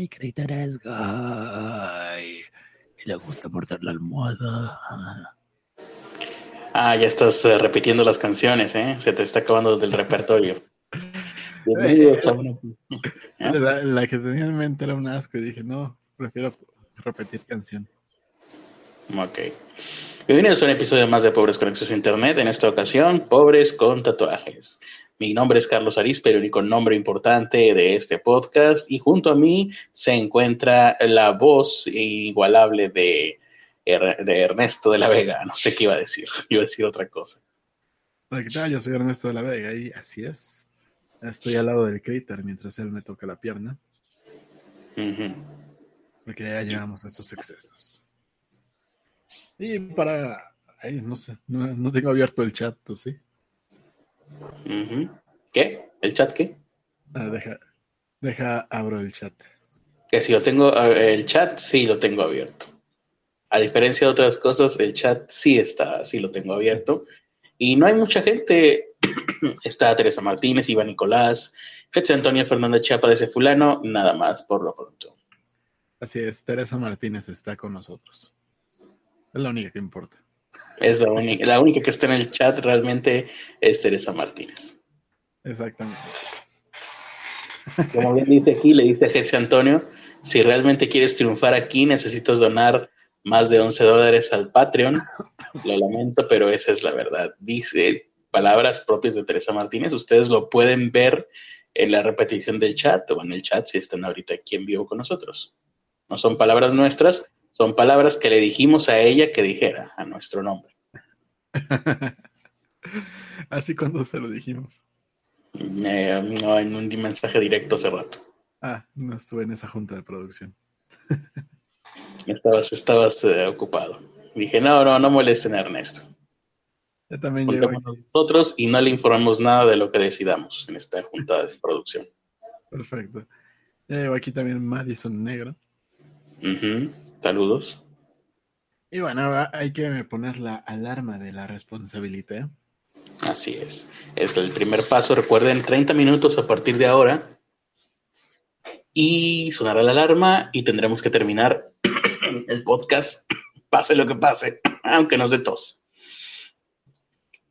ay, Crater es gay. Y le gusta morder la almohada. Ah, ya estás eh, repitiendo las canciones, ¿eh? Se te está acabando del repertorio. Bienvenidos a una-. La, la que tenía en mente era un asco y dije, no, prefiero repetir canción. Ok. Bienvenidos a un episodio más de Pobres con Acceso a Internet. En esta ocasión, Pobres con Tatuajes. Mi nombre es Carlos Arispe, el único nombre importante de este podcast. Y junto a mí se encuentra la voz inigualable de, de Ernesto de la Vega. No sé qué iba a decir. Iba a decir otra cosa. Hola, ¿qué tal? Yo soy Ernesto de la Vega y así es. Estoy al lado del Crater mientras él me toca la pierna, Ujú. porque ya llegamos a esos excesos. Y para... Ay, no sé, no, no tengo abierto el chat, ¿tú sí? ¿Qué? ¿El chat qué? Ah, deja, deja, abro el chat. Que si lo tengo, el chat sí lo tengo abierto. A diferencia de otras cosas, el chat sí está, sí lo tengo abierto. Y no hay mucha gente. está Teresa Martínez, Iván Nicolás, Fetz Antonio Fernández Chapa de ese fulano, nada más por lo pronto. Así es, Teresa Martínez está con nosotros. Es la única que importa. Es la única, la única que está en el chat realmente es Teresa Martínez. Exactamente. Como bien dice aquí, le dice a Jesse Antonio, si realmente quieres triunfar aquí, necesitas donar más de 11 dólares al Patreon. Lo lamento, pero esa es la verdad. Dice palabras propias de Teresa Martínez. Ustedes lo pueden ver en la repetición del chat o en el chat si están ahorita aquí en vivo con nosotros. No son palabras nuestras, son palabras que le dijimos a ella que dijera a nuestro nombre. Así cuando se lo dijimos. Eh, no, en un mensaje directo hace rato. Ah, no estuve en esa junta de producción. Estabas, estabas eh, ocupado. Dije, no, no, no molesten a Ernesto. Yo también nosotros y no le informamos nada de lo que decidamos en esta junta de producción. Perfecto. Ya llevo aquí también Madison Negro. Ujú. Saludos. Y bueno, hay que poner la alarma de la responsabilidad. Así es. Es el primer paso. Recuerden, 30 minutos a partir de ahora. Y sonará la alarma y tendremos que terminar el podcast, pase lo que pase, aunque nos dé tos.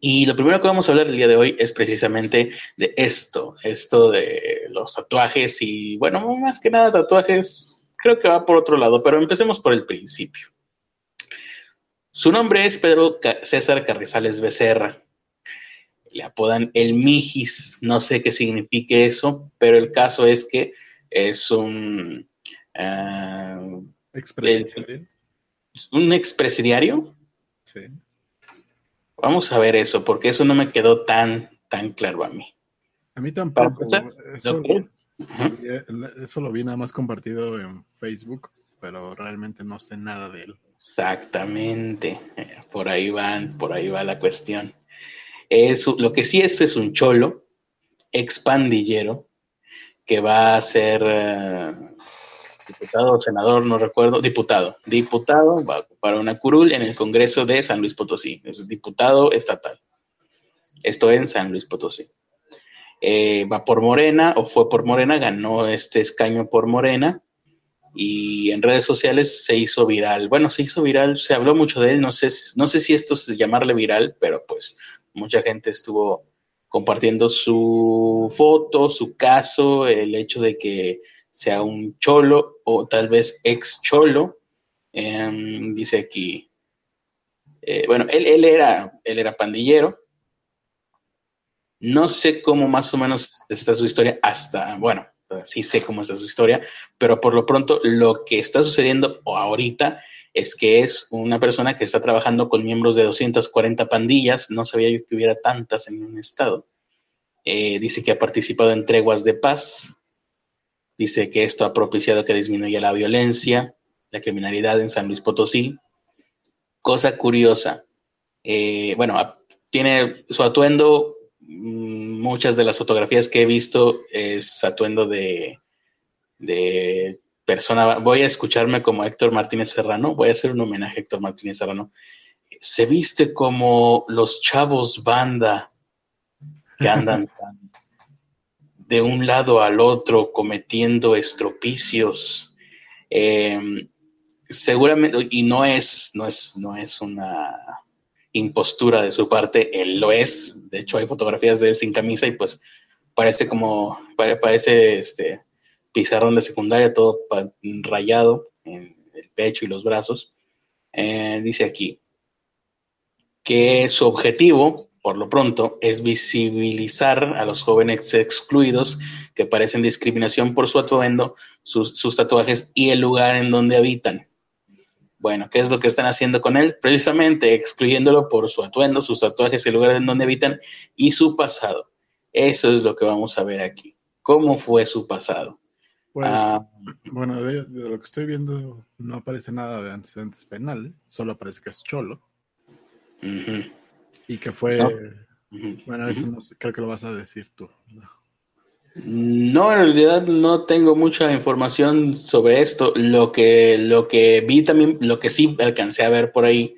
Y lo primero que vamos a hablar el día de hoy es precisamente de esto, esto de los tatuajes y, bueno, más que nada tatuajes, creo que va por otro lado, pero empecemos por el principio. Su nombre es Pedro César Carrizales Becerra. Le apodan el Mijis, no sé qué signifique eso, pero el caso es que es un, ah, Expresión. un expresidiario. Sí. Vamos a ver eso, porque eso no me quedó tan, tan claro a mí. A mí Para tampoco. empezar, Eso. Ujú. Eso lo vi nada más compartido en Facebook, pero realmente no sé nada de él. Exactamente, eh, por ahí van, por ahí va la cuestión. Es, lo que sí es es un cholo, expandillero, que va a ser eh, diputado o senador, no recuerdo, diputado, diputado, va a ocupar una curul en el Congreso de San Luis Potosí, es diputado estatal. Esto en San Luis Potosí. Eh, va por Morena o fue por Morena, ganó este escaño por Morena y en redes sociales se hizo viral. Bueno, se hizo viral, se habló mucho de él, no sé, no sé si esto es llamarle viral, pero pues mucha gente estuvo compartiendo su foto, su caso, el hecho de que sea un cholo o tal vez ex cholo. Em, dice aquí, eh, bueno, él, él, era, él era pandillero. No sé cómo más o menos está su historia hasta, bueno, sí sé cómo está su historia, pero por lo pronto lo que está sucediendo ahorita es que es una persona que está trabajando con miembros de 240 pandillas, no sabía yo que hubiera tantas en un estado. Eh, dice que ha participado en treguas de paz, dice que esto ha propiciado que disminuya la violencia, la criminalidad en San Luis Potosí. Cosa curiosa, eh, bueno, tiene su atuendo, muchas de las fotografías que he visto es atuendo de, de persona, voy a escucharme como Héctor Martínez Serrano, voy a hacer un homenaje a Héctor Martínez Serrano. Se viste como los chavos banda que andan de un lado al otro cometiendo estropicios. Em, seguramente, y no es, no es, no es una impostura de su parte, él lo es. De hecho, hay fotografías de él sin camisa y pues parece como, parece este pizarrón de secundaria, todo rayado en el pecho y los brazos. Eh, dice aquí que su objetivo por lo pronto, es visibilizar a los jóvenes excluidos que parecen discriminación por su atuendo, sus, tatuajes y el lugar en donde habitan. Bueno, ¿qué es lo que están haciendo con él? Precisamente excluyéndolo por su atuendo, sus tatuajes, el lugar en donde habitan y su pasado. Eso es lo que vamos a ver aquí. ¿Cómo fue su pasado? Pues, ah, bueno, de, lo que estoy viendo no aparece nada de antecedentes penales, solo aparece que es cholo. Y que fue. Bueno, eso no sé, creo que lo vas a decir tú. No, en realidad no tengo mucha información sobre esto. Lo que, lo que vi también, lo que sí alcancé a ver por ahí,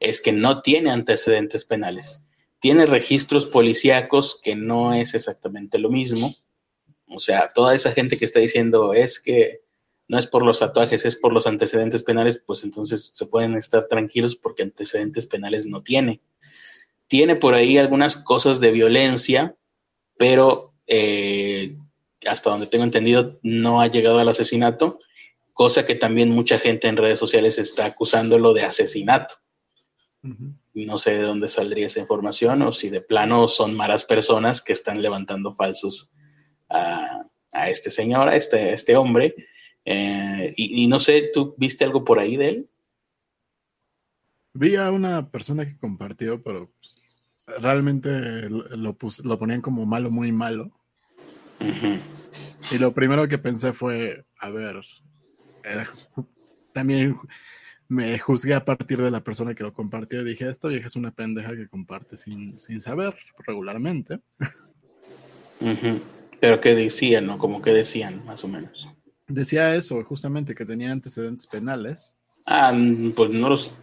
es que no tiene antecedentes penales. Tiene registros policíacos que no es exactamente lo mismo. O sea, toda esa gente que está diciendo es que no es por los tatuajes, es por los antecedentes penales, pues entonces se pueden estar tranquilos porque antecedentes penales no tiene tiene por ahí algunas cosas de violencia, pero eh, hasta donde tengo entendido no ha llegado al asesinato, cosa que también mucha gente en redes sociales está acusándolo de asesinato. No sé de dónde saldría esa información o si de plano son malas personas que están levantando falsos a, este señor, a este, este hombre. Eh, y, y, no sé, ¿tú viste algo por ahí de él? Vi a una persona que compartió, pero realmente lo, lo ponían como malo, muy malo. Y lo primero que pensé fue, a ver, eh, también me juzgué a partir de la persona que lo compartió y dije, esta vieja es una pendeja que comparte sin, saber regularmente. Pero ¿qué decían, no? Como que decían, más o menos. Decía eso, justamente, que tenía antecedentes penales. Ah, pues no los,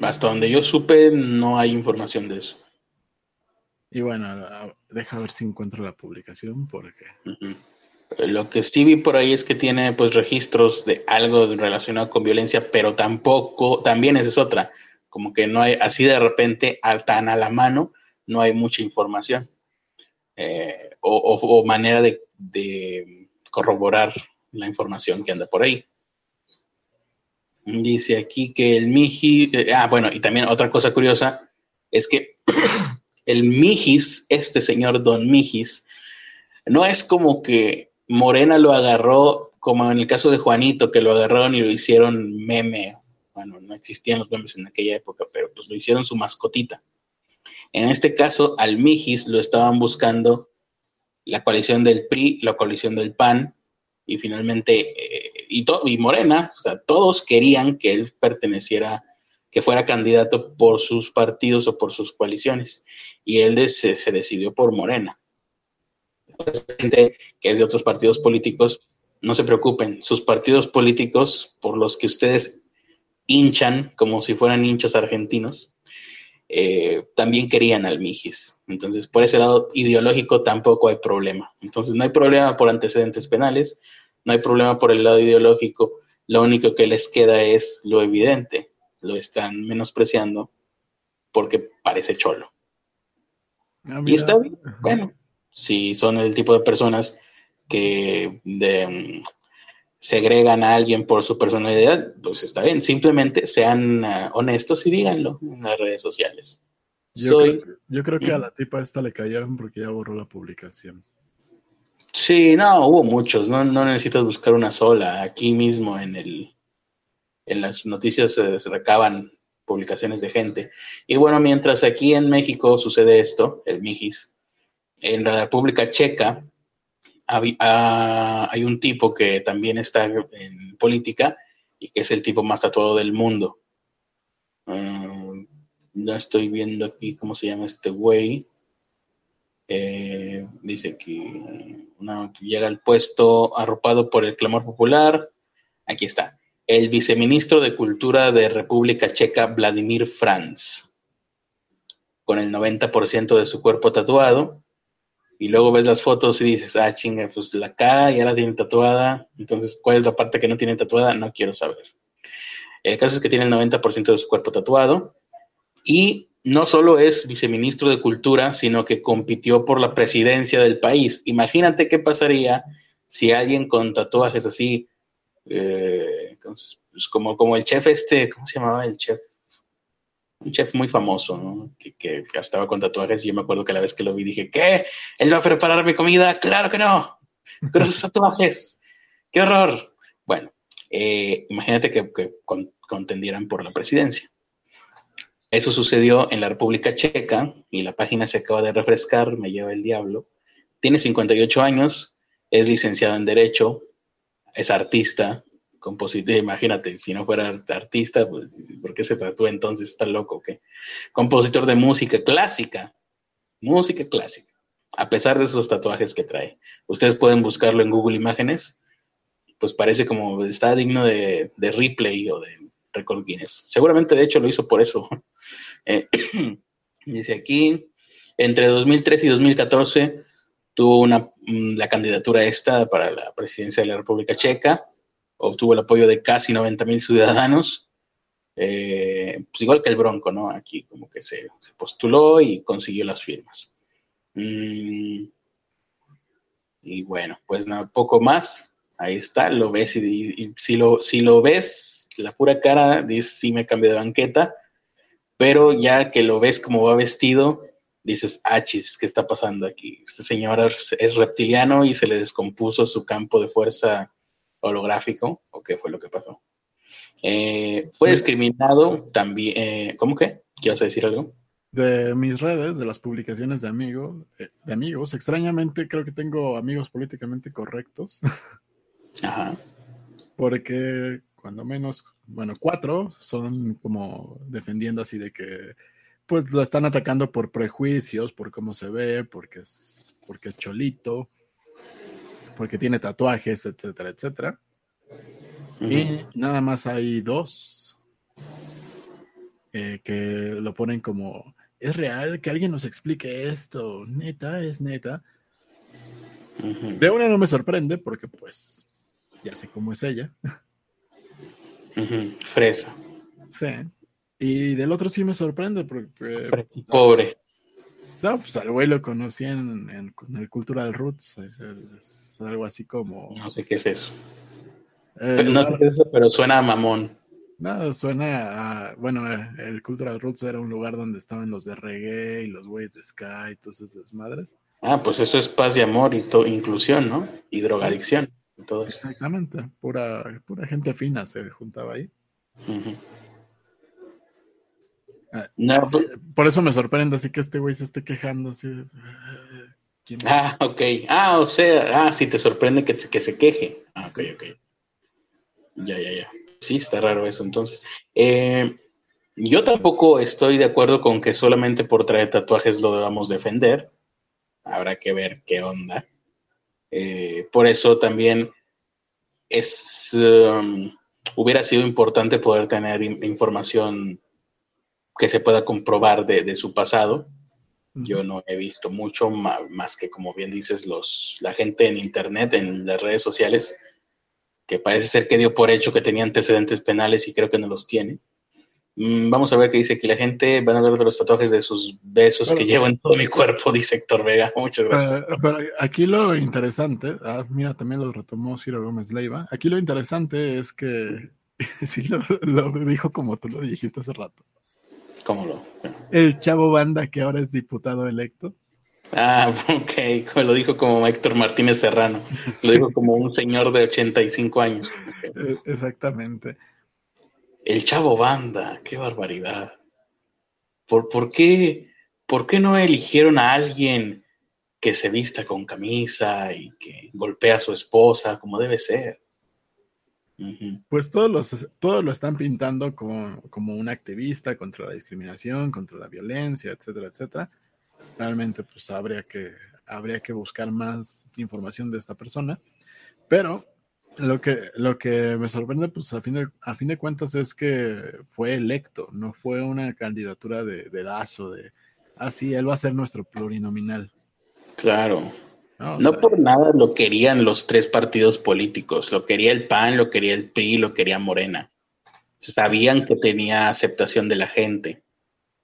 hasta donde yo supe, no hay información de eso. Y bueno, deja ver si encuentro la publicación porque... Lo que sí vi por ahí es que tiene pues registros de algo relacionado con violencia, pero tampoco, también esa es otra, como que no hay, así de repente, tan a la mano, no hay mucha información eh, o, manera de, corroborar la información que anda por ahí. Dice aquí que el Miji, eh, ah, bueno, y también otra cosa curiosa es que el Mijis, este señor Don Mijis, no es como que Morena lo agarró, como en el caso de Juanito, que lo agarraron y lo hicieron meme. Bueno, no existían los memes en aquella época, pero pues lo hicieron su mascotita. En este caso, al Mijis lo estaban buscando la coalición del PRI, la coalición del PAN, y finalmente, eh, y, y Morena, o sea, todos querían que él perteneciera que fuera candidato por sus partidos o por sus coaliciones. Y él se, decidió por Morena. Gente que es de otros partidos políticos, no se preocupen, sus partidos políticos por los que ustedes hinchan como si fueran hinchas argentinos, eh, también querían al Mijis. Entonces, por ese lado ideológico tampoco hay problema. Entonces, no hay problema por antecedentes penales, no hay problema por el lado ideológico, lo único que les queda es lo evidente, lo están menospreciando porque parece cholo. Ah, y está bien, bueno, si son el tipo de personas que mm, segregan a alguien por su personalidad, pues está bien, simplemente sean ah, honestos y díganlo en las redes sociales. Yo, creo, yo creo que a la tipa esta le cayeron porque ya borró la publicación. Sí, no, hubo muchos, no, no necesitas buscar una sola, aquí mismo en el, en las noticias se, recaban publicaciones de gente. Y bueno, mientras aquí en México sucede esto, el Mijis, en la República Checa hay un tipo que también está en política y que es el tipo más tatuado del mundo. no ah, estoy viendo aquí cómo se llama este güey. Eh, dice que llega al puesto arropado por el clamor popular. Aquí está el viceministro de Cultura de República Checa, Vladimir Franz, con el 90% de su cuerpo tatuado. Y luego ves las fotos y dices, ah, chinga, pues la cara ya la tiene tatuada, entonces, ¿cuál es la parte que no tiene tatuada? No quiero saber. El caso es que tiene el 90% de su cuerpo tatuado y no solo es viceministro de Cultura, sino que compitió por la presidencia del país. Imagínate qué pasaría si alguien con tatuajes así, eh, pues como, como el chef este, ¿cómo se llamaba el chef? Un chef muy famoso, ¿no? Que, estaba con tatuajes y yo me acuerdo que la vez que lo vi dije, ¿qué? ¿Él va a preparar mi comida? Claro que no, con esos tatuajes, qué horror. Bueno, eh, imagínate que, contendieran por la presidencia. Eso sucedió en la República Checa y la página se acaba de refrescar, me lleva el diablo. Tiene 58 años, es licenciado en Derecho, es artista, compositor, imagínate, si no fuera artista, pues, ¿por qué se tatúa entonces? Está loco, ¿qué? Compositor de música clásica, música clásica, a pesar de esos tatuajes que trae. Ustedes pueden buscarlo en Google Imágenes, pues parece como está digno de, de replay o de record Guinness. Seguramente, de hecho, lo hizo por eso. Eh, dice aquí, entre 2003 y 2014 tuvo una, mm, la candidatura esta para la presidencia de la República Checa obtuvo el apoyo de casi 90 mil ciudadanos, eh, pues igual que el Bronco, ¿no? Aquí como que se, postuló y consiguió las firmas. Mm, y bueno, pues poco más. Ahí está, lo ves y, si, lo, si lo ves, la pura cara, dices, sí me cambié de banqueta, pero ya que lo ves como va vestido, dices, achis, ¿qué está pasando aquí? Este señor es reptiliano y se le descompuso su campo de fuerza holográfico o qué fue lo que pasó. Eh, fue discriminado también, eh, ¿cómo que? ¿Quieres decir algo? De mis redes, de las publicaciones de amigos, eh, de amigos, extrañamente creo que tengo amigos políticamente correctos. Ajá. Porque cuando menos, bueno, cuatro son como defendiendo así de que pues lo están atacando por prejuicios, por cómo se ve, porque es, porque es cholito, porque tiene tatuajes, etcétera, etcétera. Y nada más hay dos eh, que lo ponen como, es real, que alguien nos explique esto, neta, es neta. De una no me sorprende porque pues ya sé cómo es ella. Fresa. Sí. Y del otro sí me sorprende porque... Pobre. No, pues al güey lo conocí en, el Cultural Roots. Eh, es algo así como. No sé qué es eso. no sé qué es eso, pero suena a mamón. No, suena a. Bueno, eh, el Cultural Roots era un lugar donde estaban los de reggae y los güeyes de Sky y todas esas madres. Ah, pues eso es paz y amor y inclusión, ¿no? Y drogadicción. Y todo eso. Exactamente. Pura, pura gente fina se juntaba ahí. Ah, pues por eso me sorprende, así que este güey se esté quejando. ah, ok. Ah, o sea, ah, sí, te sorprende que, que se queje. Ah, ok, ok. Ya, ya, ya. Sí, está raro eso entonces. Eh, yo tampoco estoy de acuerdo con que solamente por traer tatuajes lo debamos defender. Habrá que ver qué onda. Eh, por eso también es um, hubiera sido importante poder tener información que se pueda comprobar de, su pasado. Yo no he visto mucho más que, como bien dices, los, la gente en Internet, en las redes sociales, que parece ser que dio por hecho que tenía antecedentes penales y creo que no los tiene. Mm, vamos a ver qué dice aquí la gente. Van a hablar de los tatuajes de sus besos que llevo en todo mi cuerpo, dice Héctor Vega. Muchas gracias. aquí lo interesante, ah, mira, también lo retomó Ciro Gómez Leiva. Aquí lo interesante es que sí lo, lo dijo como tú lo dijiste hace rato. ¿Cómo lo? El chavo banda que ahora es diputado electo. Ah, ok, lo dijo como Héctor Martínez Serrano, lo dijo como un señor de 85 años. Eh, exactamente. El chavo banda, qué barbaridad. ¿Por, por, qué, ¿Por qué no eligieron a alguien que se vista con camisa y que golpea a su esposa como debe ser? Pues todos, los, todos lo están pintando como, como, un activista contra la discriminación, contra la violencia, etcétera, etcétera. Realmente, pues habría que, habría que buscar más información de esta persona. Pero lo que, lo que me sorprende, pues a fin, de, a fin de cuentas, es que fue electo, no fue una candidatura de, de Dazo, de, ah, sí, él va a ser nuestro plurinominal. Claro. No, por nada lo querían los tres partidos políticos, lo quería el PAN, lo quería el PRI, lo quería Morena. Sabían que tenía aceptación de la gente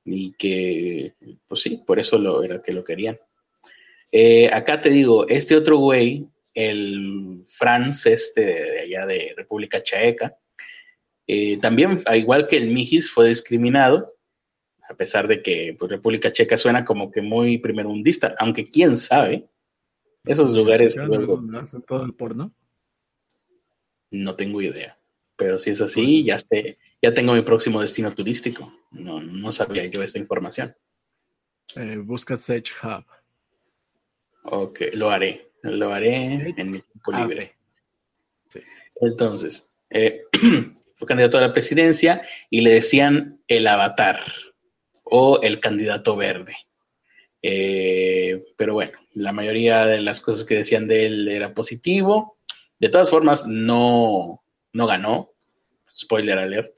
y que, pues sí, por eso lo, era que lo querían. Eh, acá te digo, este otro güey, el Franz, este de allá de República Checa, eh, también, igual que el Mijis, fue discriminado, a pesar de que pues, República Checa suena como que muy primermundista, aunque quién sabe, esos lugares... todo el porno? No tengo idea, pero si es así, pues ya sé, ya tengo mi próximo destino turístico. No, no sabía yo esta información. Eh, busca Sage Hub. Ok, lo haré. Lo haré en mi tiempo libre. Entonces, eh, fue candidato a la presidencia y le decían el avatar o el candidato verde. Eh, pero bueno, la mayoría de las cosas que decían de él era positivo. De todas formas, no, no ganó. Spoiler alert.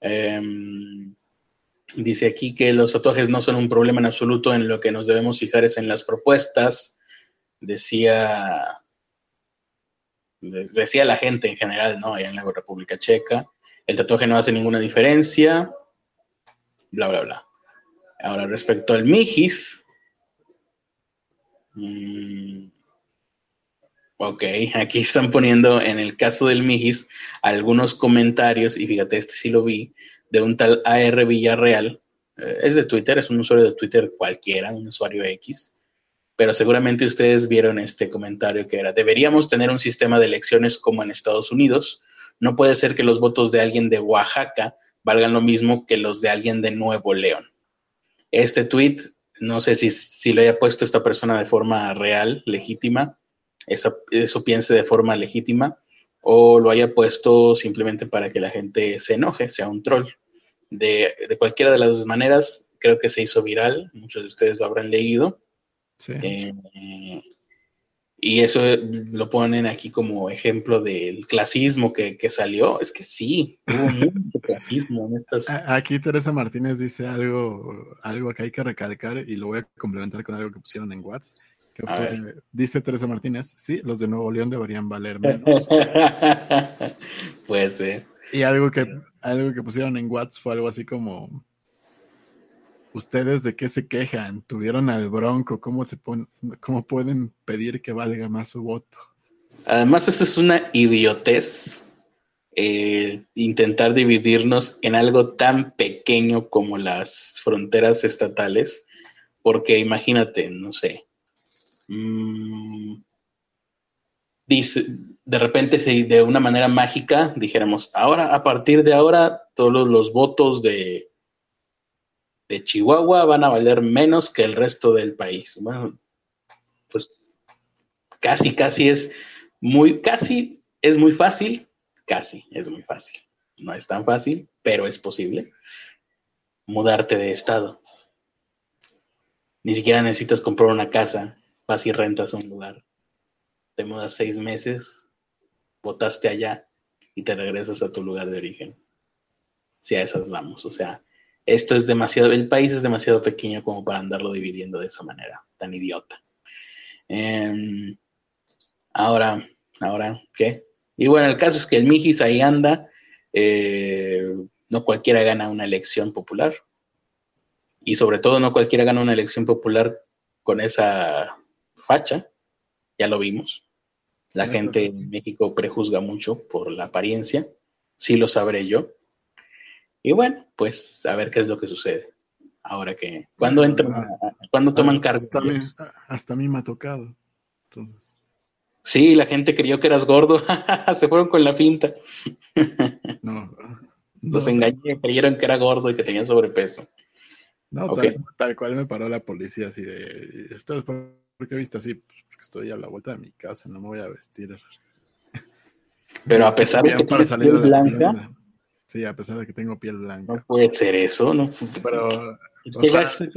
Em, dice aquí que los tatuajes no son un problema en absoluto, en lo que nos debemos fijar es en las propuestas. Decía, decía la gente en general, ¿no? Allá en la República Checa. El tatuaje no hace ninguna diferencia. Bla, bla, bla. Ahora, respecto al Mijis. Mm, Ok, aquí están poniendo en el caso del Mijis algunos comentarios, y fíjate, este sí lo vi, de un tal AR Villarreal. Eh, es de Twitter, es un usuario de Twitter cualquiera, un usuario X. Pero seguramente ustedes vieron este comentario que era, deberíamos tener un sistema de elecciones como en Estados Unidos. No puede ser que los votos de alguien de Oaxaca valgan lo mismo que los de alguien de Nuevo León. Este tweet, no sé si, si lo haya puesto esta persona de forma real, legítima, eso piense de forma legítima o lo haya puesto simplemente para que la gente se enoje, sea un troll. De, cualquiera de las maneras, creo que se hizo viral, muchos de ustedes lo habrán leído. Eh, y eso lo ponen aquí como ejemplo del clasismo que, salió. Es que sí, hubo mucho clasismo en estas. Aquí Teresa Martínez dice algo, algo que hay que recalcar y lo voy a complementar con algo que pusieron en WhatsApp dice Teresa Martínez, sí, los de Nuevo León deberían valer menos. Puede ser. Y algo que, algo que pusieron en WhatsApp fue algo así como, ¿ustedes de qué se quejan? ¿Tuvieron al Bronco? ¿Cómo, se cómo pueden pedir que valga más su voto? Además, eso es una idiotez. Eh, intentar dividirnos en algo tan pequeño como las fronteras estatales, porque imagínate, no sé, Mm, dice, de repente, si de una manera mágica dijéramos, ahora, a partir de ahora, todos los votos de, de Chihuahua van a valer menos que el resto del país. Bueno, pues casi, casi es muy, casi es muy fácil, casi es muy fácil. No es tan fácil, pero es posible mudarte de estado. Ni siquiera necesitas comprar una casa vas y rentas un lugar, te mudas seis meses, votaste allá y te regresas a tu lugar de origen. Si a esas vamos, o sea, esto es demasiado, el país es demasiado pequeño como para andarlo dividiendo de esa manera, tan idiota. Em, ahora, ahora, ¿qué? Y bueno, el caso es que el Mijis ahí anda, eh, no cualquiera gana una elección popular. Y sobre todo no cualquiera gana una elección popular con esa facha, ya lo vimos. La gente en México prejuzga mucho por la apariencia, sí lo sabré yo. Y bueno, pues a ver qué es lo que sucede. Ahora que, cuando entran, ah, cuando toman cargo. Hasta, a mí me ha tocado. Sí, la gente creyó que eras gordo, se fueron con la finta. no, Los engañé, creyeron que era gordo y que tenía sobrepeso. No, tal, cual me paró la policía así de, esto es ¿Por qué viste así? Pues, porque estoy a la vuelta de mi casa, no me voy a vestir. Pero a pesar de que tienes piel blanca. Sí, a pesar de que tengo piel blanca. No puede ser eso, ¿no? Pero. ¿Qué,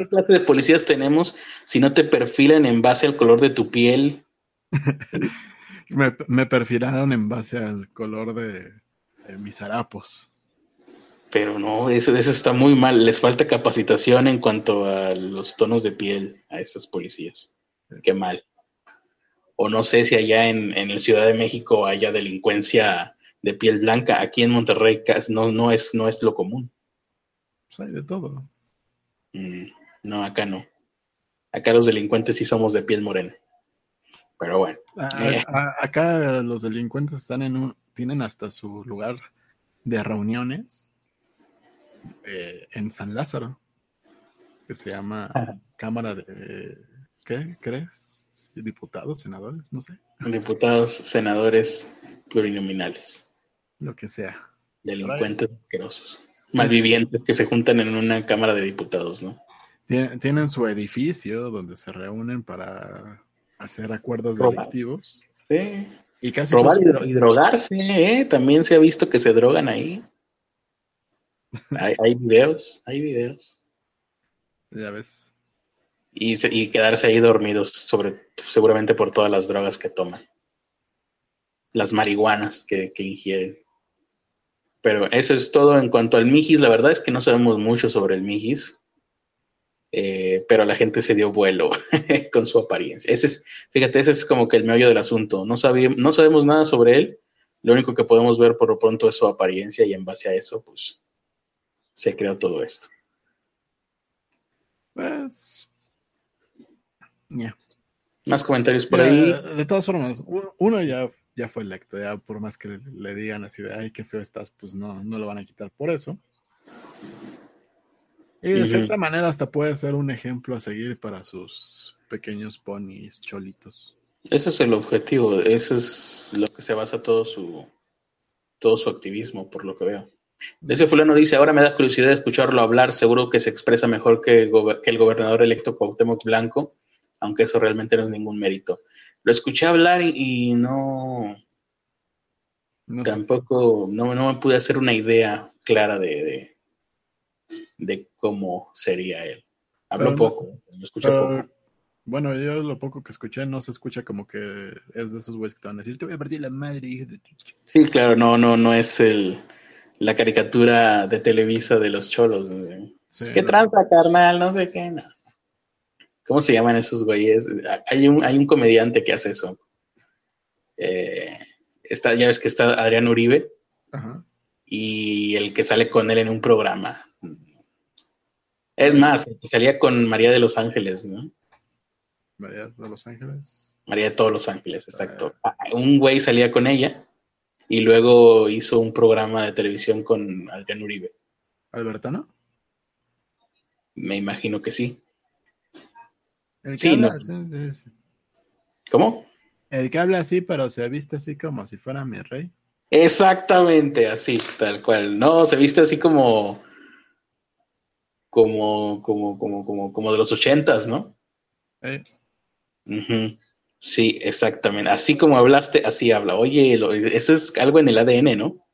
clase de policías tenemos si no te perfilan en base al color de tu piel? me, perfilaron en base al color de, mis harapos. Pero no, eso, eso está muy mal. Les falta capacitación en cuanto a los tonos de piel a esas policías. qué mal. O no sé si allá en, en la Ciudad de México haya delincuencia de piel blanca. Aquí en Monterrey no, no, es, no es lo común. Pues hay de todo. Mm, no, acá no. Acá los delincuentes sí somos de piel morena. Pero bueno. Eh. acá los delincuentes están en un, tienen hasta su lugar de reuniones eh, en San Lázaro, que se llama Cámara de, ¿qué crees? Diputados, senadores, no sé. Diputados, senadores plurinominales. Lo que sea. Delincuentes asquerosos. Malvivientes que se juntan en una Cámara de Diputados, ¿no? Tienen su edificio donde se reúnen para hacer acuerdos delictivos. Sí. Y casi Robar y, drogarse, ¿eh? También se ha visto que se drogan ahí. hay, hay videos, hay videos. Ya ves. Y, y, quedarse ahí dormidos, sobre, seguramente por todas las drogas que toman. Las marihuanas que, que ingieren. Pero eso es todo en cuanto al Mijis. La verdad es que no sabemos mucho sobre el Mijis. Eh, pero la gente se dio vuelo con su apariencia. Ese es, fíjate, ese es como que el meollo del asunto. No, no sabemos nada sobre él. Lo único que podemos ver por lo pronto es su apariencia y en base a eso, pues, se creó todo esto. Pues, ya. Más comentarios por ahí. De todas formas, uno ya, ya fue electo, ya por más que le, digan así de, ay, qué feo estás, pues no, no lo van a quitar por eso. Y de cierta manera hasta puede ser un ejemplo a seguir para sus pequeños ponis cholitos. Ese es el objetivo, ese es lo que se basa todo su todo su activismo, por lo que veo. Ese fulano dice, ahora me da curiosidad escucharlo hablar, seguro que se expresa mejor que, el gobernador electo Cuauhtémoc Blanco, aunque eso realmente no es ningún mérito. Lo escuché hablar y, no, tampoco, no, no, me pude hacer una idea clara de, de cómo sería él. Hablo poco, lo escuché poco. Bueno, yo lo poco que escuché no se escucha como que es de esos güeyes que te van a decir, te voy a partir la madre, hija de Sí, claro, no, no, no es el la caricatura de Televisa de los cholos. ¿Qué tranza, carnal? No sé qué, no. ¿Cómo se llaman esos güeyes? Hay un, hay un comediante que hace eso. Eh, está, ya ves que está Adrián Uribe. Y el que sale con él en un programa. Es más, salía con María de los Ángeles, ¿no? María de los Ángeles. María de todos los Ángeles, exacto. Ah, un güey salía con ella y luego hizo un programa de televisión con Adrián Uribe. ¿Albertano? Me imagino que sí. El que sí, habla, ¿Cómo? El que habla así, pero se viste así como si fuera mi rey. Exactamente, así, tal cual. No, se viste así como como, como, como, como, como de los ochentas, ¿no? Sí, exactamente. Así como hablaste, así habla. Oye, eso es algo en el ADN, ¿no?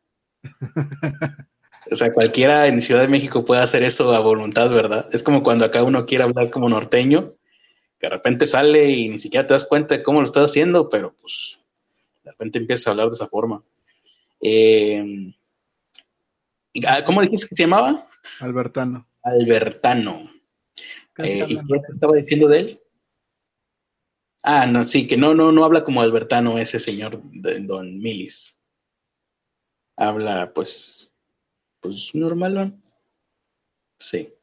o sea, cualquiera en Ciudad de México puede hacer eso a voluntad, ¿verdad? Es como cuando acá uno quiere hablar como norteño, que de repente sale y ni siquiera te das cuenta de cómo lo estás haciendo, pero pues de repente empiezas a hablar de esa forma. Eh, ah, ¿Cómo dijiste que se llamaba? Albertano. Albertano. Eh, ¿Y qué estaba diciendo de él? Ah, no, sí, que no, no, no habla como Albertano ese señor de Don Milis. Habla, pues, pues normal, Sí.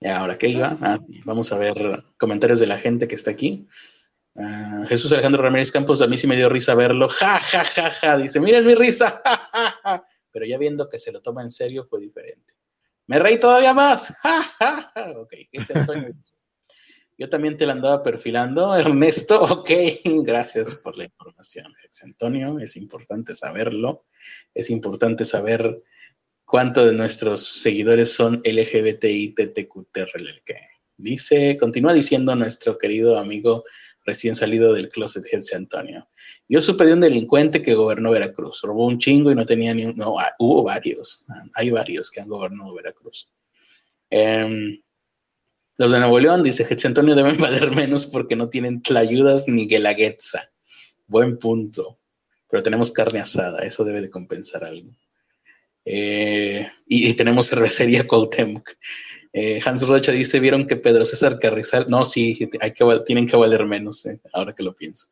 Y ahora, ¿qué iba? Ah, vamos a ver comentarios de la gente que está aquí. Ah, Jesús Alejandro Ramírez Campos, a mí sí me dio risa verlo. Ja, ja, ja, ja. Dice, miren mi risa. Pero ya viendo que se lo toma en serio fue diferente. Me reí todavía más. ok, Yo también te la andaba perfilando, Ernesto. Ok, gracias por la información, Antonio. Es importante saberlo. Es importante saber cuánto de nuestros seguidores son LGBTI que Dice, continúa diciendo nuestro querido amigo recién salido del closet Jesse Antonio. Yo supe de un delincuente que gobernó Veracruz, robó un chingo y no tenía ni un... No, ah, hubo varios, hay varios que han gobernado Veracruz. Em, los de Nuevo León, dice Jesse Antonio, deben valer menos porque no tienen tlayudas ni guelaguetza. Buen punto. Pero tenemos carne asada, eso debe de compensar algo. Eh, y, tenemos cervecería Cuauhtémoc. Eh, Hans Rocha dice, ¿vieron que Pedro César Carrizal? No, sí, hay que, tienen que valer menos, eh, ahora que lo pienso.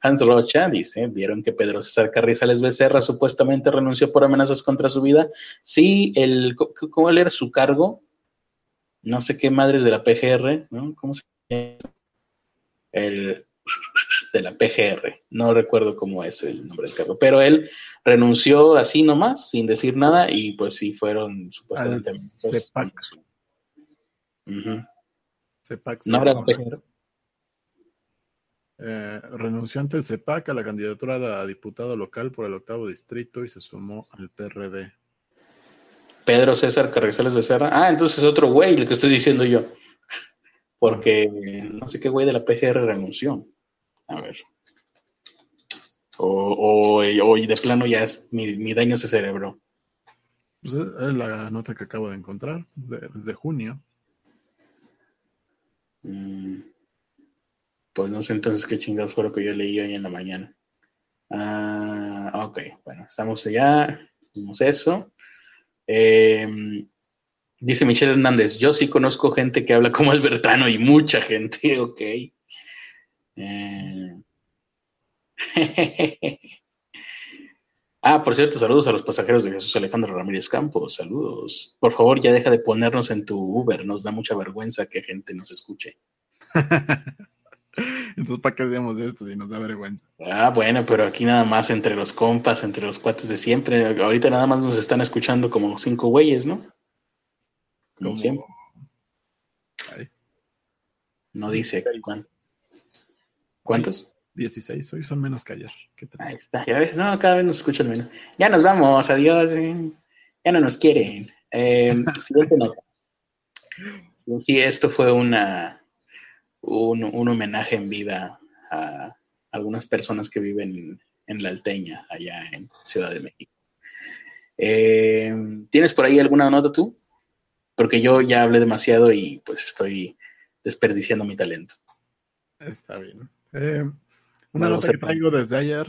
Hans Rocha dice, ¿vieron que Pedro César Carrizales Becerra supuestamente renunció por amenazas contra su vida? Sí, el, ¿cómo era su cargo? No sé qué madres de la PGR, ¿no? ¿Cómo se llama? El de la PGR, no recuerdo cómo es el nombre del cargo, pero él renunció así nomás, sin decir nada, y pues sí fueron supuestamente amenazas. CEPAC. ¿No era eh, renunció ante el CEPAC a la candidatura a diputado local por el octavo distrito y se sumó al PRD. Pedro César Carrizales Becerra. Ah, entonces es otro güey, el que estoy diciendo yo. Porque no sé qué güey de la PGR renunció. A ver. O, o, de plano ya es, mi, daño se cerebró. Pues es la nota que acabo de encontrar, desde junio. Mm, pues no sé entonces qué chingados fue lo que yo leí hoy en la mañana. Ah, ok, bueno, estamos allá, vimos eso. Em, dice Michelle Hernández, yo sí conozco gente que habla como Albertano y mucha gente, ok. Eh, ah, por cierto, saludos a los pasajeros de Jesús Alejandro Ramírez Campos, saludos. Por favor, ya deja de ponernos en tu Uber, nos da mucha vergüenza que gente nos escuche. Entonces, ¿para qué hacemos esto si nos da vergüenza? Ah, bueno, pero aquí nada más entre los compas, entre los cuates de siempre. Ahorita nada más nos están escuchando como cinco güeyes, ¿no? Como, siempre. No dice ¿Cuántos? 16, hoy son menos que ayer. Ahí está, ya ves, no, cada vez nos escuchan menos. Ya nos vamos, adiós. Eh. Ya no nos quieren. Eh, siguiente nota. Sí, esto fue una, un, homenaje en vida a algunas personas que viven en la Alteña, allá en Ciudad de México. Eh, ¿Tienes por ahí alguna nota tú? Porque yo ya hablé demasiado y pues estoy desperdiciando mi talento. Está bien. Eh, una nota que traigo desde ayer.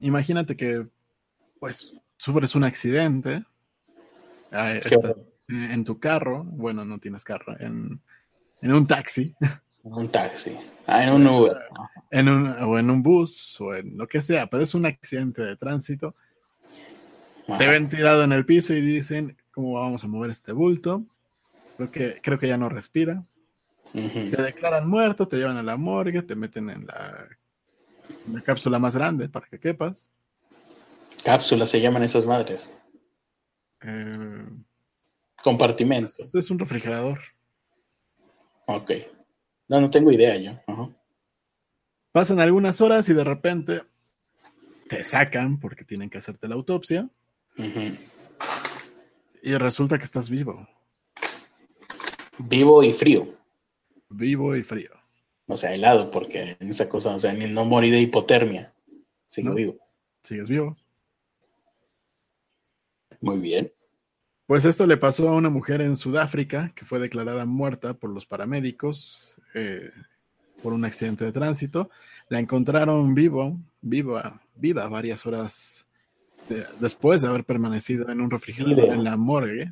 Imagínate que, pues, sufres un accidente ah, en tu carro. Bueno, no tienes carro, en, un taxi. En un taxi. Ah, en un Uber. En un, o en un bus, o en lo que sea, pero es un accidente de tránsito. Te ven tirado en el piso y dicen, ¿cómo vamos a mover este bulto? Creo que, creo que ya no respira. Te declaran muerto, te llevan a la morgue, te meten en la, cápsula más grande para que quepas. Cápsulas se llaman esas madres. Eh, Compartimentos. Es un refrigerador. Ok. No, no tengo idea yo. Pasan algunas horas y de repente te sacan porque tienen que hacerte la autopsia. Y resulta que estás vivo. Vivo y frío. Vivo y frío. O sea, helado, porque en esa cosa, o sea, no morí de hipotermia. Sigo vivo. Sigues vivo. Muy bien. Pues esto le pasó a una mujer en Sudáfrica que fue declarada muerta por los paramédicos eh, por un accidente de tránsito. La encontraron vivo, viva, viva varias horas después de haber permanecido en un refrigerador en la morgue.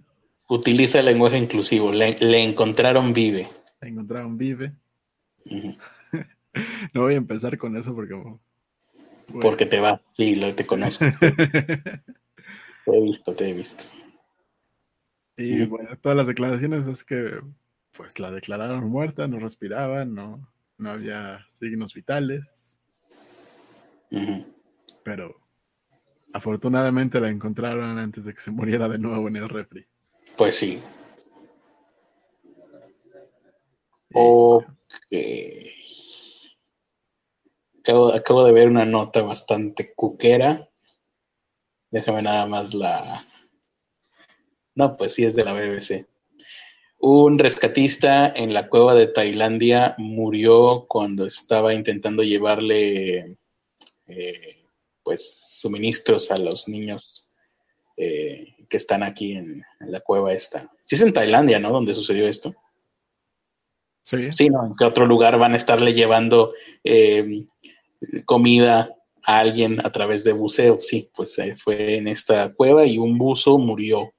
Utiliza el lenguaje inclusivo. le encontraron vive encontraron Vive. no voy a empezar con eso porque... Porque te va, sí, lo te conozco. te he visto, te he visto. Y bueno, todas las declaraciones es que pues la declararon muerta, no respiraba, no, no había signos vitales. Pero afortunadamente la encontraron antes de que se muriera de nuevo en el refri. Pues sí, Ok. Acabo, de ver una nota bastante cuquera. Déjame nada más la... No, pues sí es de la BBC. Un rescatista en la cueva de Tailandia murió cuando estaba intentando llevarle eh, pues suministros a los niños eh, que están aquí en, en, la cueva esta. Sí es en Tailandia, ¿no? Donde sucedió esto. Sí. ¿no? ¿En qué otro lugar van a estarle llevando eh, comida a alguien a través de buceo? Sí, pues fue en esta cueva y un buzo murió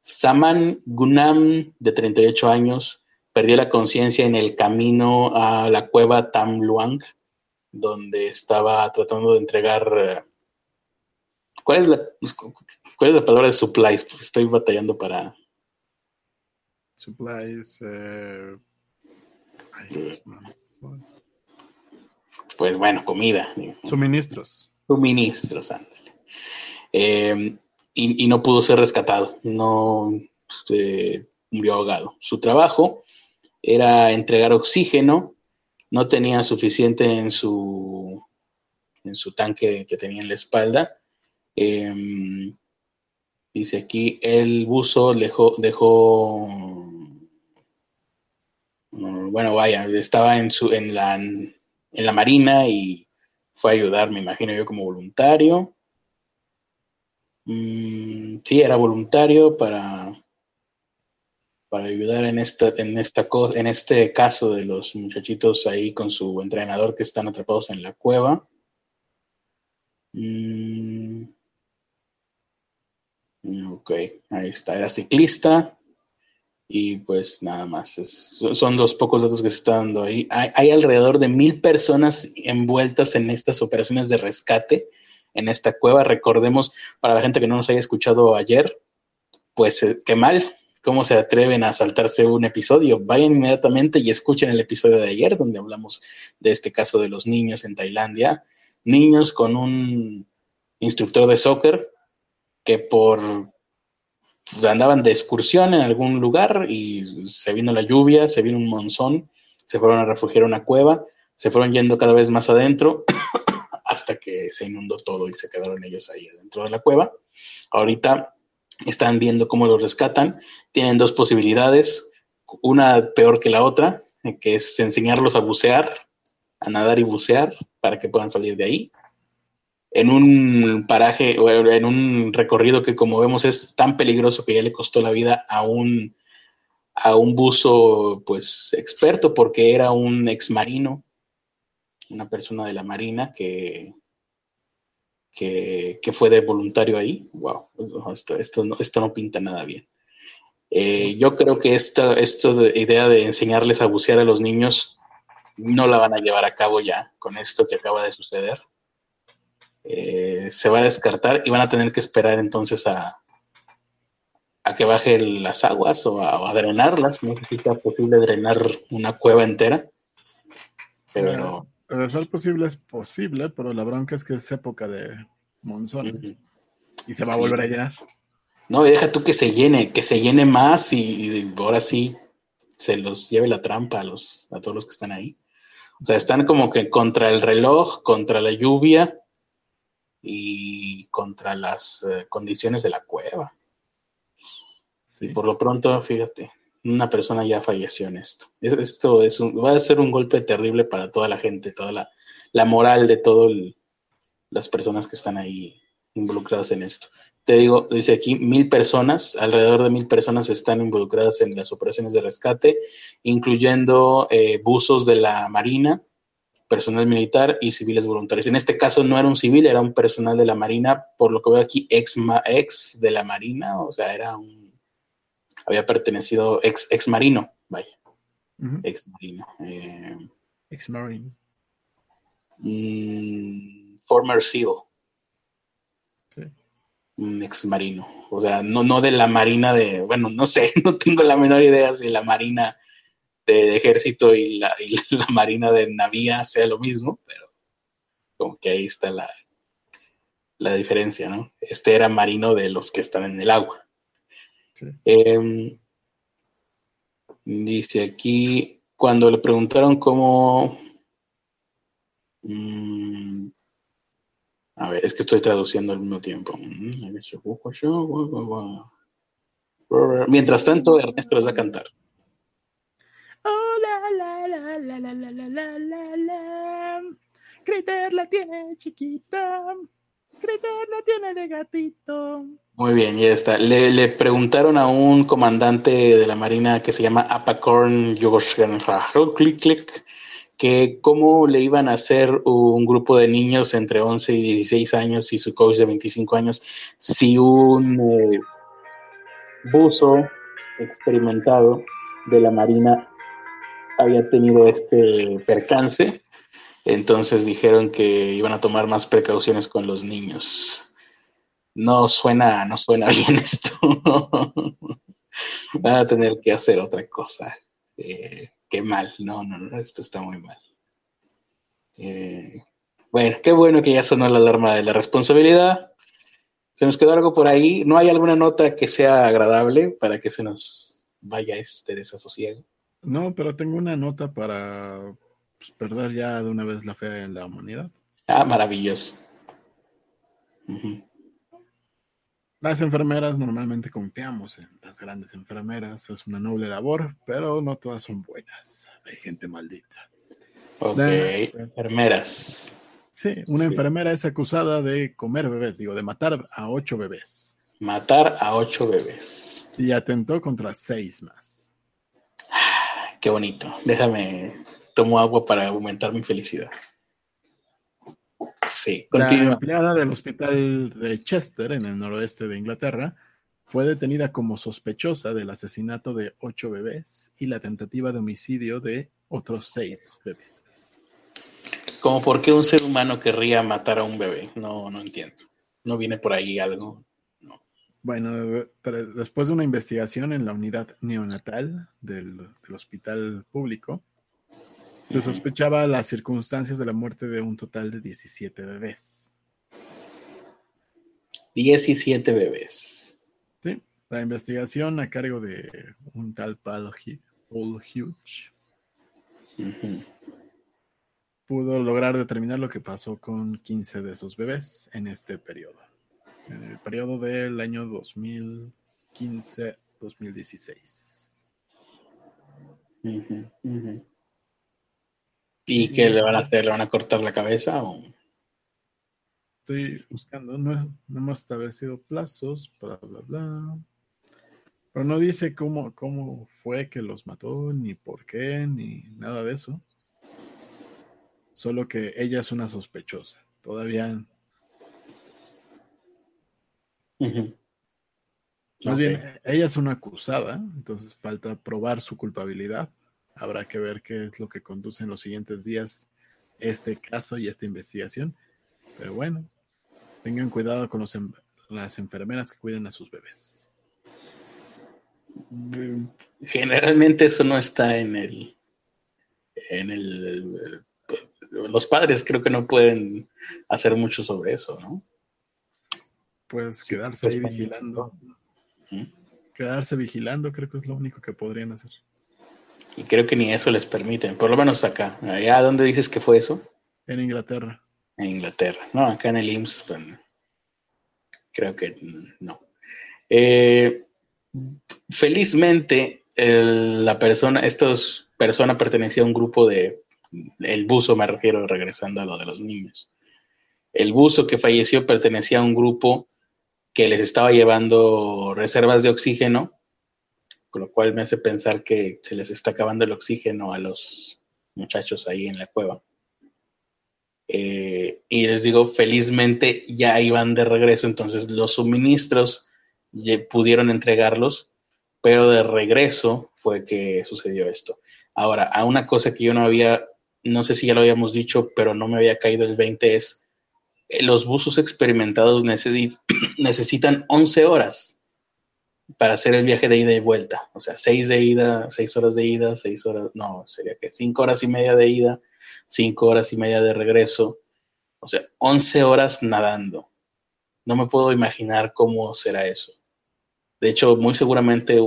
Saman Gunam, de 38 años, perdió la conciencia en el camino a la cueva Tam Luang, donde estaba tratando de entregar. eh, ¿Cuál es la, cuál es la palabra de supplies? Porque estoy batallando para. Supplies. Eh... Pues bueno, comida. Suministros. Suministros, ándale. Eh, y, y no pudo ser rescatado. No eh, murió ahogado. Su trabajo era entregar oxígeno. No tenía suficiente en su, en su tanque que tenía en la espalda. Eh, dice aquí, el buzo dejó, dejó, bueno, vaya, estaba en, su, en, la, en la marina y fue a ayudar, me imagino yo, como voluntario. Mm, sí, era voluntario para, para ayudar en esta, en esta en este caso de los muchachitos ahí con su entrenador que están atrapados en la cueva. Mm, ok, ahí está. Era ciclista. Y pues nada más. Son los pocos datos que se están dando ahí. Hay, hay alrededor de mil personas envueltas en estas operaciones de rescate en esta cueva. Recordemos, para la gente que no nos haya escuchado ayer, pues eh, qué mal. ¿Cómo se atreven a saltarse un episodio? Vayan inmediatamente y escuchen el episodio de ayer, donde hablamos de este caso de los niños en Tailandia. Niños con un instructor de soccer que por andaban de excursión en algún lugar y se vino la lluvia, se vino un monzón, se fueron a refugiar a una cueva, se fueron yendo cada vez más adentro hasta que se inundó todo y se quedaron ellos ahí adentro de la cueva. Ahorita están viendo cómo los rescatan. Tienen dos posibilidades, una peor que la otra, que es enseñarlos a bucear, a nadar y bucear para que puedan salir de ahí en un paraje o en un recorrido que como vemos es tan peligroso que ya le costó la vida a un a un buzo pues experto porque era un ex marino una persona de la marina que que, que fue de voluntario ahí. Wow esto, esto, no, esto no pinta nada bien. Eh, yo creo que esta, esta idea de enseñarles a bucear a los niños no la van a llevar a cabo ya con esto que acaba de suceder eh, se va a descartar y van a tener que esperar entonces a, a que bajen las aguas o a, drenarlas. No sé si sea posible drenar una cueva entera. Pero. De ser posible es posible, pero la bronca es que es época de monzón uh -huh. y se va sí. a volver a llenar. No, deja tú que se llene, que se llene más y, y, ahora sí se los lleve la trampa a, los, a todos los que están ahí. O sea, están como que contra el reloj, contra la lluvia, y contra las uh, condiciones de la cueva. Sí. Y por lo pronto, fíjate, una persona ya falleció en esto. Esto es un, va a ser un golpe terrible para toda la gente, toda la, la moral de todas las personas que están ahí involucradas en esto. Te digo, dice aquí, mil personas, alrededor de mil personas están involucradas en las operaciones de rescate, incluyendo eh, buzos de la Marina, personal militar y civiles voluntarios. En este caso no era un civil, era un personal de la Marina, por lo que veo aquí, ex, ex de la Marina, o sea, era un, había pertenecido, ex, ex marino, vaya, uh -huh. ex marino. Eh, ex marine. Mm, former SEAL. Sí. Un ex marino, o sea, no, no de la Marina de, bueno, no sé, no tengo la menor idea si la Marina de ejército y la, y la, marina de navía sea lo mismo, pero como que ahí está la, la diferencia, ¿no? Este era marino de los que están en el agua. Sí. Eh, dice aquí, cuando le preguntaron cómo... Mmm, a ver, es que estoy traduciendo al mismo tiempo. Mientras tanto, Ernesto les va a cantar. Oh, la, la, la, la, la, la, la, la, la. Critter la tiene chiquita. Critter la tiene de gatito. Muy bien, ya está. Le, le, preguntaron a un comandante de la Marina que se llama Apacorn Click que cómo le iban a hacer un grupo de niños entre 11 y 16 años y su coach de 25 años si un... Eh, buzo experimentado de la Marina había tenido este percance, entonces dijeron que iban a tomar más precauciones con los niños. No suena, no suena bien esto. Van a tener que hacer otra cosa. Eh, qué mal, no, no, no, esto está muy mal. Eh, bueno, qué bueno que ya sonó la alarma de la responsabilidad. Se nos quedó algo por ahí. ¿No hay alguna nota que sea agradable para que se nos vaya este desasosiego? No, pero tengo una nota para pues, perder ya de una vez la fe en la humanidad. Ah, maravilloso. Las enfermeras normalmente confiamos en las grandes enfermeras, es una noble labor, pero no todas son buenas. Hay gente maldita. Ok, enfermeras. Sí, una enfermera es acusada de comer bebés, digo, de matar a ocho bebés. Matar a ocho bebés. Y atentó contra seis más. Qué bonito. Déjame, tomo agua para aumentar mi felicidad. Sí, continúa. La empleada del hospital de Chester, en el noroeste de Inglaterra, fue detenida como sospechosa del asesinato de ocho bebés y la tentativa de homicidio de otros seis bebés. Como por qué un ser humano querría matar a un bebé, no, no entiendo. ¿No viene por ahí algo? Bueno, después de una investigación en la unidad neonatal del hospital público, se sospechaba las circunstancias de la muerte de un total de 17 bebés. 17 bebés. Sí, la investigación a cargo de un tal Paul Hughes pudo lograr determinar lo que pasó con 15 de esos bebés en este periodo, en el periodo del año 2015-2016. ¿Y qué le van a hacer? ¿Le van a cortar la cabeza? O? Estoy buscando, no, hemos establecido plazos, bla, bla, bla. Pero no dice cómo, cómo fue que los mató, ni por qué, ni nada de eso. Solo que ella es una sospechosa. Todavía. Más bien, ella es una acusada, entonces falta probar su culpabilidad. Habrá que ver qué es lo que conduce en los siguientes días este caso y esta investigación. Pero bueno, tengan cuidado con em, las enfermeras que cuiden a sus bebés. Generalmente eso no está en el, en el, los padres creo que no pueden hacer mucho sobre eso, ¿no? Pues quedarse ahí vigilando. ¿Mm? Quedarse vigilando creo que es lo único que podrían hacer. Y creo que ni eso les permiten, por lo menos acá. ¿Allá dónde dices que fue eso? En Inglaterra. En Inglaterra. No, acá en el IMSS, pues, creo que no. Eh, felizmente, la persona, esta persona pertenecía a un grupo de, el buzo me refiero, regresando a lo de los niños. El buzo que falleció pertenecía a un grupo que les estaba llevando reservas de oxígeno con lo cual me hace pensar que se les está acabando el oxígeno a los muchachos ahí en la cueva. Eh, y les digo, felizmente ya iban de regreso, entonces los suministros pudieron entregarlos, pero de regreso fue que sucedió esto. Ahora, a una cosa que yo no había, no sé si ya lo habíamos dicho, pero no me había caído el 20 es, los buzos experimentados necesitan 11 horas para hacer el viaje de ida y vuelta. O sea, seis de ida, seis horas de ida, seis horas, no, sería que cinco horas y media de ida, cinco horas y media de regreso. O sea, once horas nadando. No me puedo imaginar cómo será eso. De hecho, muy seguramente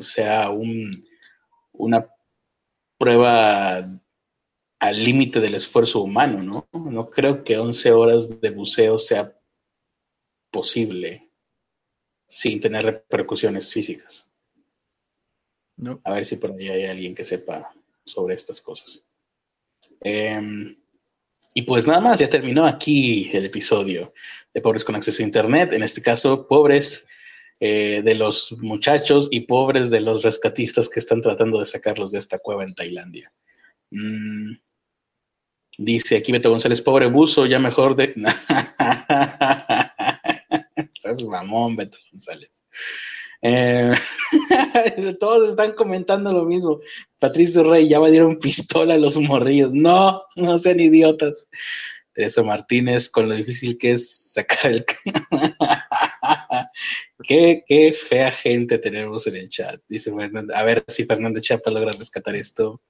sea un, una prueba al límite del esfuerzo humano, ¿no? No creo que once horas de buceo sea posible sin tener repercusiones físicas. No. A ver si por ahí hay alguien que sepa sobre estas cosas. Em, y pues nada más, ya terminó aquí el episodio de Pobres con Acceso a Internet. En este caso, pobres eh, de los muchachos y pobres de los rescatistas que están tratando de sacarlos de esta cueva en Tailandia. Mm, dice aquí Beto González, pobre buzo, ya mejor de... Estás mamón, Beto González. Eh, todos están comentando lo mismo. Patricio Rey, ya dieron pistola a los morrillos. No, no sean idiotas. Teresa Martínez, con lo difícil que es sacar el... qué, qué fea gente tenemos en el chat. Dice Fernando. A ver si Fernando Chapa logra rescatar esto.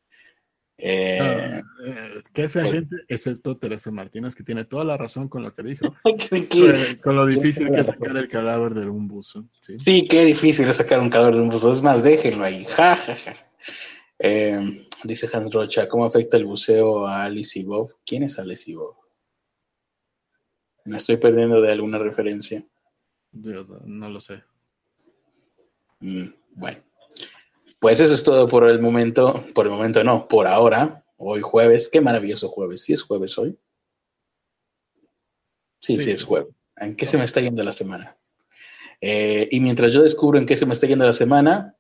Eh, ah, eh, qué fea pues gente, excepto Teresa Martínez, que tiene toda la razón con lo que dijo. con lo difícil que es sacar el cadáver de un buzo. ¿sí? qué difícil es sacar un cadáver de un buzo. Es más, déjenlo ahí. Ja, ja, ja. Eh, dice Hans Rocha, ¿cómo afecta el buceo a Alice y Bob? ¿Quién es Alice y Bob? ¿Me estoy perdiendo de alguna referencia? Yo no lo sé. Mm, bueno. Pues eso es todo por el momento. Por el momento no, por ahora. Hoy jueves. Qué maravilloso jueves. ¿Sí es jueves hoy? Sí, sí, es jueves. ¿En qué se me está yendo la semana? Eh, y mientras yo descubro en qué se me está yendo la semana,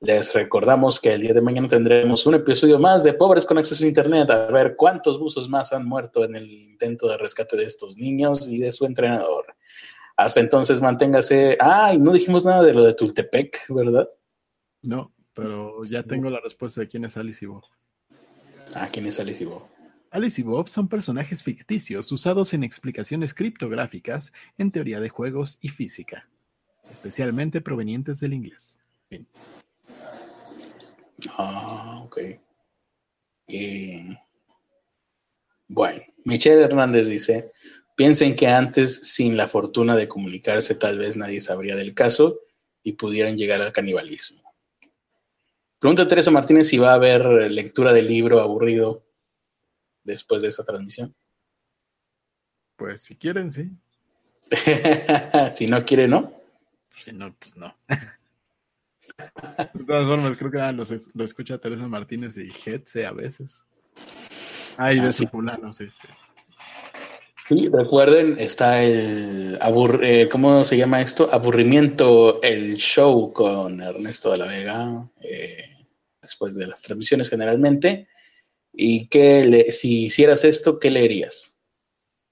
les recordamos que el día de mañana tendremos un episodio más de Pobres con Acceso a Internet, a ver cuántos buzos más han muerto en el intento de rescate de estos niños y de su entrenador. Hasta entonces manténgase. Ay, no dijimos nada de lo de Tultepec, ¿verdad? No, pero ya tengo la respuesta de quién es Alice y Bob. Ah, ¿quién es Alice y Bob? Alice y Bob son personajes ficticios usados en explicaciones criptográficas en teoría de juegos y física, especialmente provenientes del inglés. Fin. Ah, ok. bueno, Michelle Hernández dice, piensen que antes, sin la fortuna de comunicarse, tal vez nadie sabría del caso y pudieran llegar al canibalismo. Pregunta Teresa Martínez si va a haber lectura del libro aburrido después de esta transmisión. Pues si quieren, sí. si no quiere, no. Si no, pues no. De todas formas, creo que nada, lo, escucha Teresa Martínez y Hetze a veces. Ay, de ah, su fulano, sí, sí. Recuerden, está el eh, ¿cómo se llama esto? Aburrimiento, el show con Ernesto de la Vega, eh, después de las transmisiones generalmente. ¿Y qué si hicieras esto, qué leerías?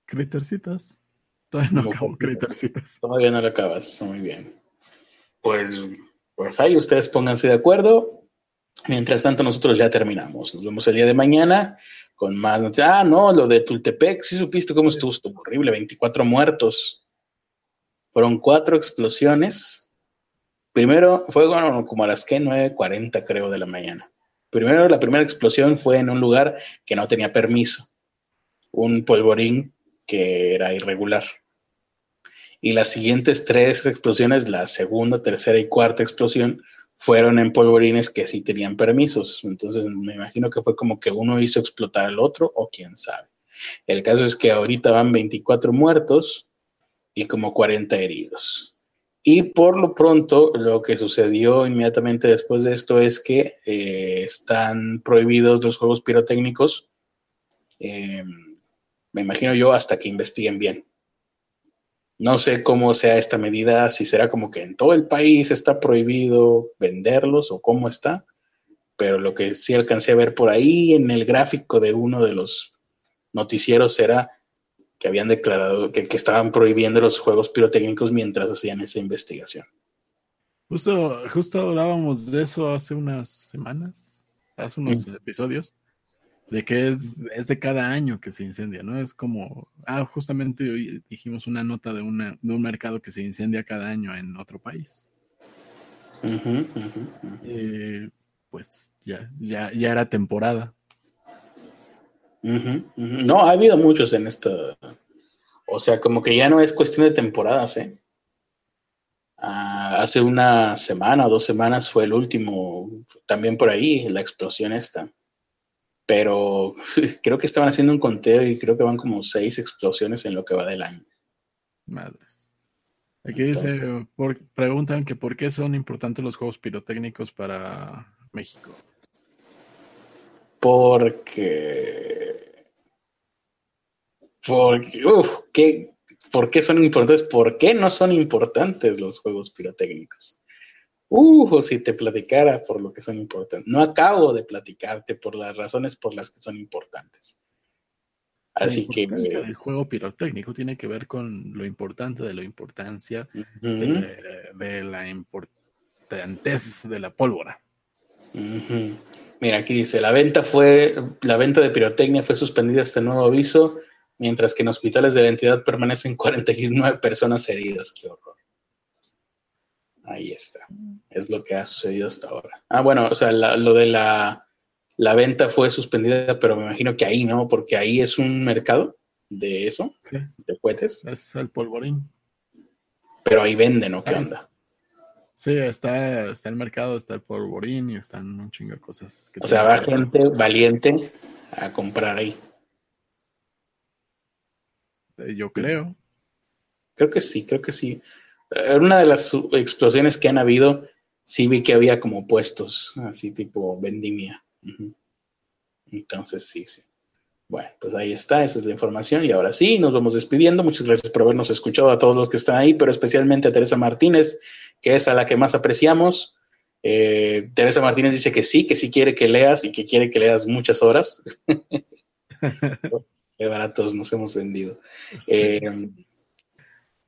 Crittercitas. Todavía no acabo Crittercitas. Todavía no lo acabas, muy bien. Pues pues ahí ustedes pónganse de acuerdo. Mientras tanto, nosotros ya terminamos. Nos vemos el día de mañana con más noticias. Ah, no, lo de Tultepec, sí supiste cómo estuvo, estuvo horrible, 24 muertos. Fueron cuatro explosiones. Primero fue como a las que 9.40 creo de la mañana. Primero, la primera explosión fue en un lugar que no tenía permiso. Un polvorín que era irregular. Y las siguientes tres explosiones, la segunda, tercera y cuarta explosión, fueron en polvorines que sí tenían permisos. Entonces me imagino que fue como que uno hizo explotar al otro o quién sabe. El caso es que ahorita van 24 muertos y como 40 heridos. Y por lo pronto, lo que sucedió inmediatamente después de esto es que eh, están prohibidos los juegos pirotécnicos, eh, me imagino yo, hasta que investiguen bien. No sé cómo sea esta medida, si será como que en todo el país está prohibido venderlos o cómo está, pero lo que sí alcancé a ver por ahí en el gráfico de uno de los noticieros era que habían declarado que, estaban prohibiendo los juegos pirotécnicos mientras hacían esa investigación. Justo, justo hablábamos de eso hace unas semanas, hace unos episodios de que es, es, de cada año que se incendia, ¿no? Es como, ah, justamente hoy dijimos una nota de, una, de un mercado que se incendia cada año en otro país. Eh, pues ya, ya, ya era temporada. No, ha habido muchos en esta, o sea, como que ya no es cuestión de temporadas, ¿eh? Ah, hace una semana o dos semanas fue el último, también por ahí, la explosión esta pero creo que estaban haciendo un conteo y creo que van como seis explosiones en lo que va del año. Madres. Aquí dice, preguntan que por qué son importantes los juegos pirotécnicos para México. Porque... Porque... Uf, ¿qué, ¿Por qué son importantes? ¿Por qué no son importantes los juegos pirotécnicos? Uh, si te platicara por lo que son importantes. No acabo de platicarte por las razones por las que son importantes. Así que. El juego pirotécnico tiene que ver con lo importante de la importancia de, la brillantez de la pólvora. Mira, aquí dice, la venta fue, la venta de pirotecnia fue suspendida este nuevo aviso, mientras que en hospitales de la entidad permanecen 49 personas heridas. Qué horror. Ahí está. Es lo que ha sucedido hasta ahora. Ah, bueno, o sea, lo de la, la, venta fue suspendida, pero me imagino que ahí no, porque ahí es un mercado de eso, de cohetes. Es el polvorín. Pero ahí venden, ¿o qué onda? Sí, está, está el mercado, está el polvorín y están un chingo de cosas. o sea, habrá gente valiente a comprar ahí. Eh, yo creo. Creo que sí, creo que sí. En una de las explosiones que han habido, sí vi que había como puestos, así tipo vendimia. Entonces, sí, sí. Bueno, pues ahí está, esa es la información. Y ahora sí, nos vamos despidiendo. Muchas gracias por habernos escuchado a todos los que están ahí, pero especialmente a Teresa Martínez, que es a la que más apreciamos. Eh, Teresa Martínez dice que sí, que sí quiere que leas y que quiere que leas muchas horas. Qué baratos nos hemos vendido. Eh,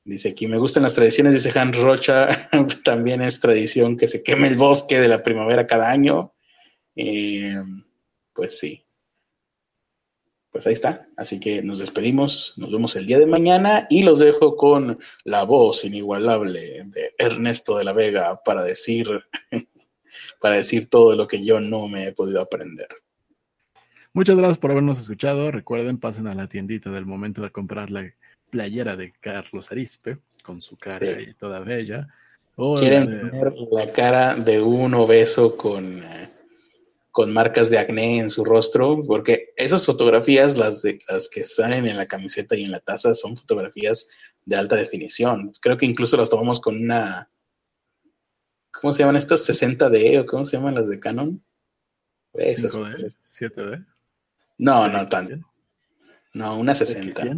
dice aquí, me gustan las tradiciones, dice Hans Rocha, también es tradición que se queme el bosque de la primavera cada año. Eh, pues sí, pues ahí está. Así que nos despedimos, nos vemos el día de mañana y los dejo con la voz inigualable de Ernesto de la Vega para decir, para decir todo lo que yo no me he podido aprender. Muchas gracias por habernos escuchado. Recuerden, pasen a la tiendita del momento de comprar la playera de Carlos Arispe con su cara y toda bella. Quieren tener la cara de un obeso con eh, con marcas de acné en su rostro, porque esas fotografías, las, de, las que salen en la camiseta y en la taza, son fotografías de alta definición. Creo que incluso las tomamos con una, ¿cómo se llaman estas? 60D o cómo se llaman las de Canon? 5D, 7D. No, no tanto. No, una 60.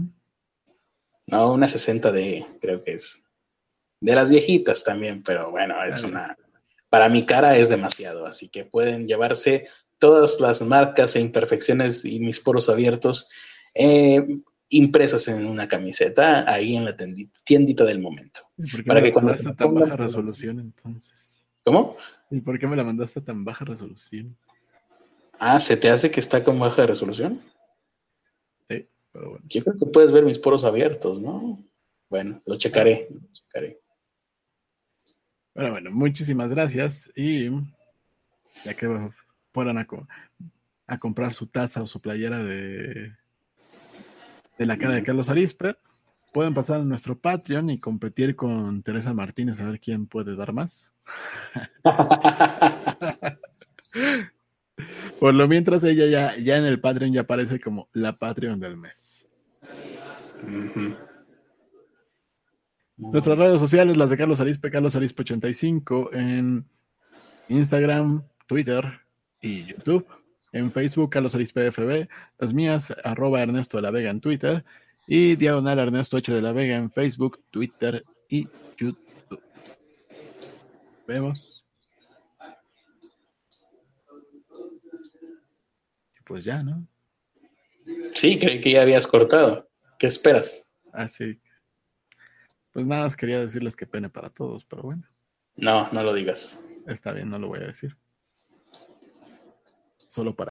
No, una 60D, creo que es. De las viejitas también, pero bueno, es una para mi cara es demasiado, así que pueden llevarse todas las marcas e imperfecciones y mis poros abiertos eh, impresas en una camiseta ahí en la tiendita, del momento. ¿Y para que cuando tan baja resolución entonces? ¿Cómo? ¿Y por qué me la mandaste a tan baja resolución? Ah, ¿se te hace que está con baja resolución? Sí, pero bueno. Yo creo que puedes ver mis poros abiertos, ¿no? Bueno, lo checaré, lo checaré. Bueno, bueno, muchísimas gracias y ya que fueran a, a comprar su taza o su playera de, de la cara de Carlos Arispe, pueden pasar a nuestro Patreon y competir con Teresa Martínez a ver quién puede dar más. Por lo mientras ella ya, ya en el Patreon ya aparece como la Patreon del mes. Nuestras redes sociales, las de Carlos Arispe, Carlos Arispe 85 en Instagram, Twitter y YouTube. En Facebook, Carlos Arispe FB. Las mías, arroba Ernesto de la Vega en Twitter. Y diagonal Ernesto H de la Vega en Facebook, Twitter y YouTube. Vemos. Pues ya, ¿no? Sí, creí que ya habías cortado. ¿Qué esperas? Así ah, pues nada, quería decirles que pene para todos, pero bueno. No, no lo digas. Está bien, no lo voy a decir. Solo para